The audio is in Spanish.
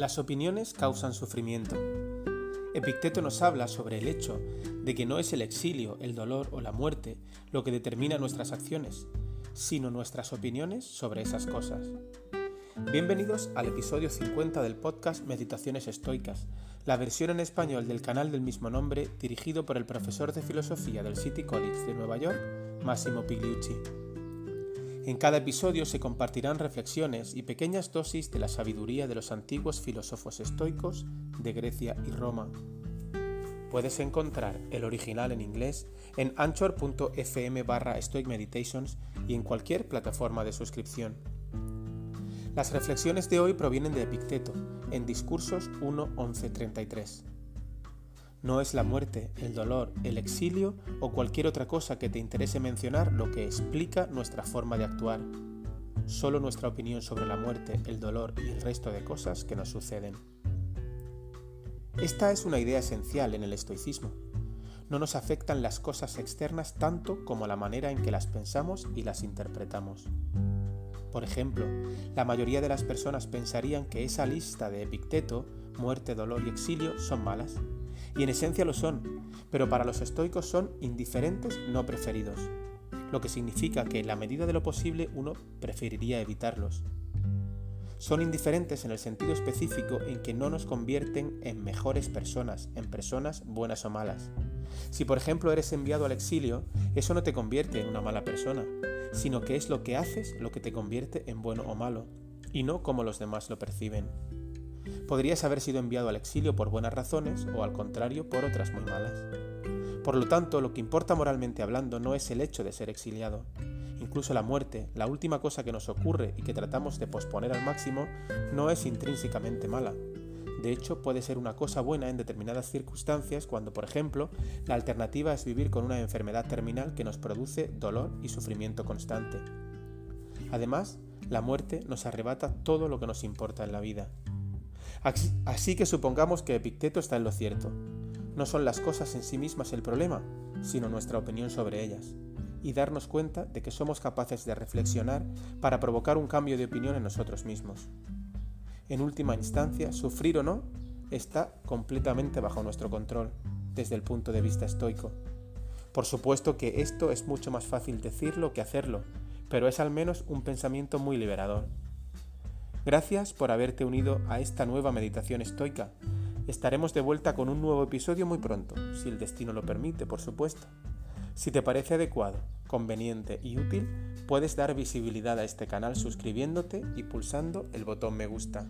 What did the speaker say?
Las opiniones causan sufrimiento. Epicteto nos habla sobre el hecho de que no es el exilio, el dolor o la muerte lo que determina nuestras acciones, sino nuestras opiniones sobre esas cosas. Bienvenidos al episodio 50 del podcast Meditaciones Estoicas, la versión en español del canal del mismo nombre dirigido por el profesor de filosofía del City College de Nueva York, Massimo Pigliucci. En cada episodio se compartirán reflexiones y pequeñas dosis de la sabiduría de los antiguos filósofos estoicos de Grecia y Roma. Puedes encontrar el original en inglés en anchor.fm barra Stoic Meditations y en cualquier plataforma de suscripción. Las reflexiones de hoy provienen de Epicteto, en Discursos 1.11.33. No es la muerte, el dolor, el exilio o cualquier otra cosa que te interese mencionar lo que explica nuestra forma de actuar. Solo nuestra opinión sobre la muerte, el dolor y el resto de cosas que nos suceden. Esta es una idea esencial en el estoicismo. No nos afectan las cosas externas tanto como la manera en que las pensamos y las interpretamos. Por ejemplo, la mayoría de las personas pensarían que esa lista de Epicteto, muerte, dolor y exilio, son malas y en esencia lo son, pero para los estoicos son indiferentes no preferidos, lo que significa que en la medida de lo posible uno preferiría evitarlos. Son indiferentes en el sentido específico en que no nos convierten en mejores personas, en personas buenas o malas. Si por ejemplo eres enviado al exilio, eso no te convierte en una mala persona, sino que es lo que haces lo que te convierte en bueno o malo, y no como los demás lo perciben. Podrías haber sido enviado al exilio por buenas razones o al contrario por otras muy malas. Por lo tanto, lo que importa moralmente hablando no es el hecho de ser exiliado. Incluso la muerte, la última cosa que nos ocurre y que tratamos de posponer al máximo, no es intrínsecamente mala. De hecho, puede ser una cosa buena en determinadas circunstancias cuando, por ejemplo, la alternativa es vivir con una enfermedad terminal que nos produce dolor y sufrimiento constante. Además, la muerte nos arrebata todo lo que nos importa en la vida, Así que supongamos que Epicteto está en lo cierto. No son las cosas en sí mismas el problema, sino nuestra opinión sobre ellas, y darnos cuenta de que somos capaces de reflexionar para provocar un cambio de opinión en nosotros mismos. En última instancia, sufrir o no, está completamente bajo nuestro control, desde el punto de vista estoico. Por supuesto que esto es mucho más fácil decirlo que hacerlo, pero es al menos un pensamiento muy liberador. Gracias por haberte unido a esta nueva meditación estoica. Estaremos de vuelta con un nuevo episodio muy pronto, si el destino lo permite, por supuesto. Si te parece adecuado, conveniente y útil, puedes dar visibilidad a este canal suscribiéndote y pulsando el botón me gusta.